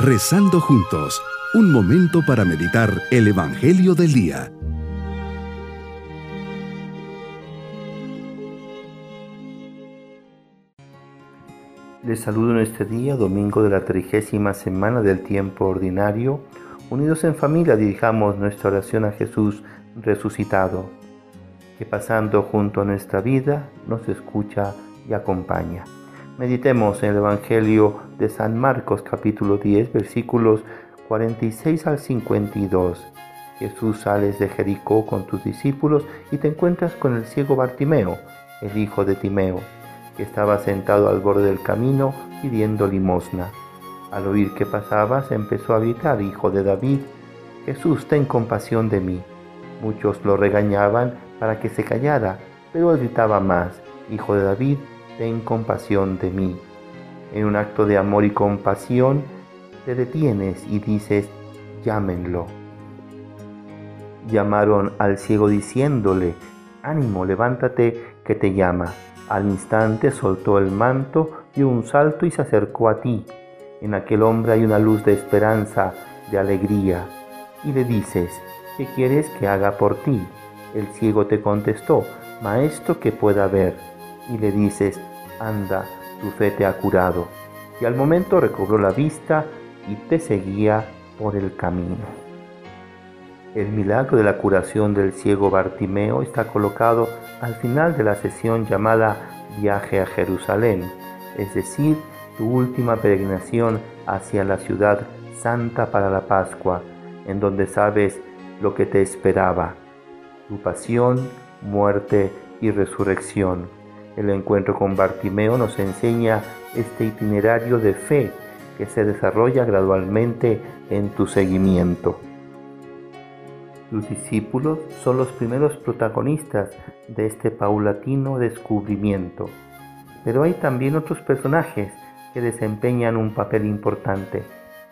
Rezando juntos, un momento para meditar el Evangelio del Día. Les saludo en este día, domingo de la trigésima semana del tiempo ordinario. Unidos en familia dirijamos nuestra oración a Jesús resucitado, que pasando junto a nuestra vida nos escucha y acompaña. Meditemos en el Evangelio de San Marcos capítulo 10 versículos 46 al 52. Jesús sales de Jericó con tus discípulos y te encuentras con el ciego Bartimeo, el hijo de Timeo, que estaba sentado al borde del camino pidiendo limosna. Al oír que pasabas empezó a gritar, Hijo de David, Jesús, ten compasión de mí. Muchos lo regañaban para que se callara, pero él gritaba más, Hijo de David, ten compasión de mí. En un acto de amor y compasión, te detienes y dices, llámenlo. Llamaron al ciego diciéndole, ánimo, levántate, que te llama. Al instante soltó el manto, dio un salto y se acercó a ti. En aquel hombre hay una luz de esperanza, de alegría. Y le dices, ¿qué quieres que haga por ti? El ciego te contestó, Maestro que pueda ver y le dices, anda, tu fe te ha curado. Y al momento recobró la vista y te seguía por el camino. El milagro de la curación del ciego Bartimeo está colocado al final de la sesión llamada Viaje a Jerusalén, es decir, tu última peregrinación hacia la ciudad santa para la Pascua, en donde sabes lo que te esperaba, tu pasión, muerte y resurrección el encuentro con Bartimeo nos enseña este itinerario de fe que se desarrolla gradualmente en tu seguimiento. Tus discípulos son los primeros protagonistas de este paulatino descubrimiento, pero hay también otros personajes que desempeñan un papel importante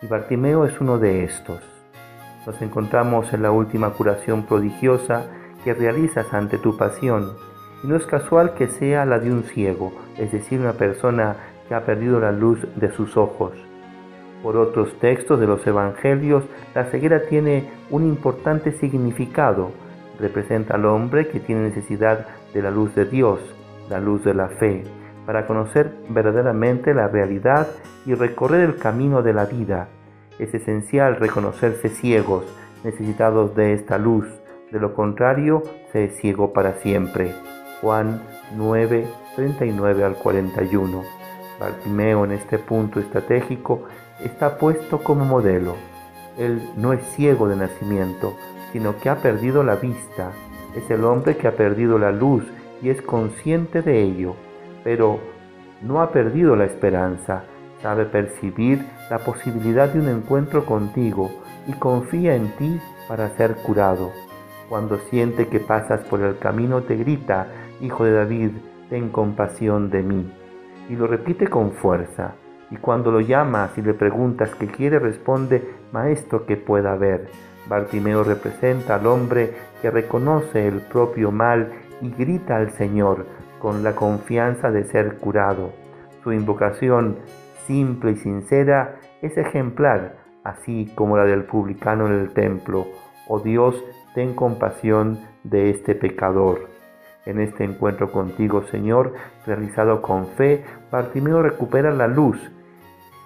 y Bartimeo es uno de estos. Nos encontramos en la última curación prodigiosa que realizas ante tu pasión y no es casual que sea la de un ciego, es decir, una persona que ha perdido la luz de sus ojos. Por otros textos de los Evangelios, la ceguera tiene un importante significado. Representa al hombre que tiene necesidad de la luz de Dios, la luz de la fe, para conocer verdaderamente la realidad y recorrer el camino de la vida. Es esencial reconocerse ciegos, necesitados de esta luz. De lo contrario, se ciego para siempre. Juan 9, 39 al 41. Bartimeo en este punto estratégico está puesto como modelo. Él no es ciego de nacimiento, sino que ha perdido la vista. Es el hombre que ha perdido la luz y es consciente de ello, pero no ha perdido la esperanza. Sabe percibir la posibilidad de un encuentro contigo y confía en ti para ser curado. Cuando siente que pasas por el camino te grita, Hijo de David, ten compasión de mí. Y lo repite con fuerza. Y cuando lo llamas y le preguntas qué quiere, responde, Maestro que pueda ver. Bartimeo representa al hombre que reconoce el propio mal y grita al Señor con la confianza de ser curado. Su invocación, simple y sincera, es ejemplar, así como la del publicano en el templo. Oh Dios, ten compasión de este pecador. En este encuentro contigo, Señor, realizado con fe, Bartimeo recupera la luz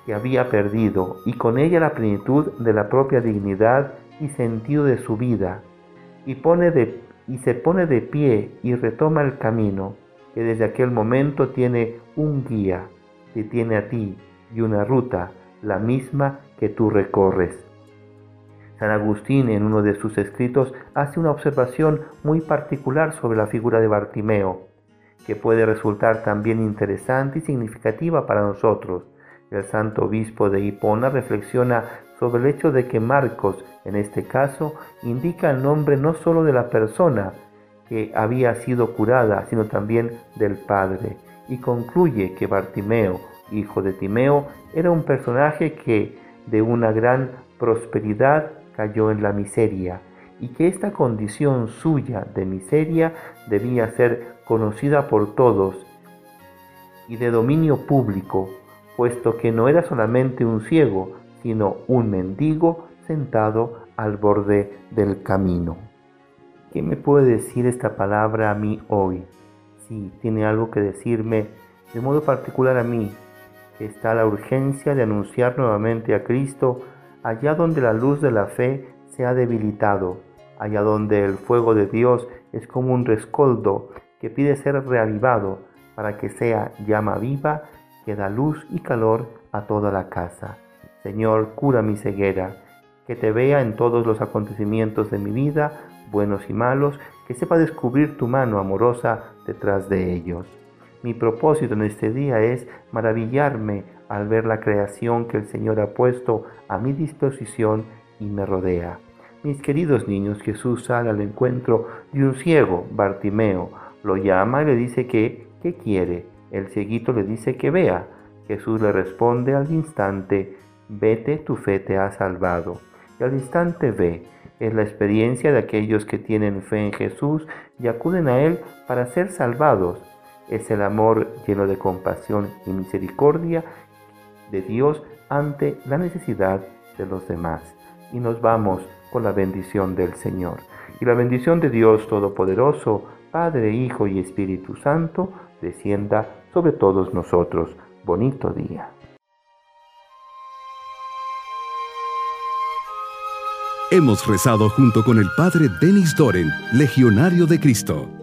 que había perdido y con ella la plenitud de la propia dignidad y sentido de su vida, y, pone de, y se pone de pie y retoma el camino, que desde aquel momento tiene un guía, que tiene a ti y una ruta, la misma que tú recorres. San Agustín en uno de sus escritos hace una observación muy particular sobre la figura de Bartimeo, que puede resultar también interesante y significativa para nosotros. El santo obispo de Hipona reflexiona sobre el hecho de que Marcos, en este caso, indica el nombre no solo de la persona que había sido curada, sino también del Padre, y concluye que Bartimeo, hijo de Timeo, era un personaje que, de una gran prosperidad, cayó en la miseria y que esta condición suya de miseria debía ser conocida por todos y de dominio público, puesto que no era solamente un ciego, sino un mendigo sentado al borde del camino. ¿Qué me puede decir esta palabra a mí hoy? Si tiene algo que decirme de modo particular a mí, está la urgencia de anunciar nuevamente a Cristo allá donde la luz de la fe se ha debilitado, allá donde el fuego de Dios es como un rescoldo que pide ser reavivado para que sea llama viva que da luz y calor a toda la casa. Señor, cura mi ceguera, que te vea en todos los acontecimientos de mi vida, buenos y malos, que sepa descubrir tu mano amorosa detrás de ellos. Mi propósito en este día es maravillarme al ver la creación que el Señor ha puesto a mi disposición y me rodea. Mis queridos niños, Jesús sale al encuentro de un ciego, Bartimeo, lo llama y le dice que, ¿qué quiere? El cieguito le dice que vea. Jesús le responde al instante, vete, tu fe te ha salvado. Y al instante ve. Es la experiencia de aquellos que tienen fe en Jesús y acuden a Él para ser salvados es el amor lleno de compasión y misericordia de Dios ante la necesidad de los demás. Y nos vamos con la bendición del Señor. Y la bendición de Dios Todopoderoso, Padre, Hijo y Espíritu Santo, descienda sobre todos nosotros. Bonito día. Hemos rezado junto con el Padre Denis Doren, Legionario de Cristo.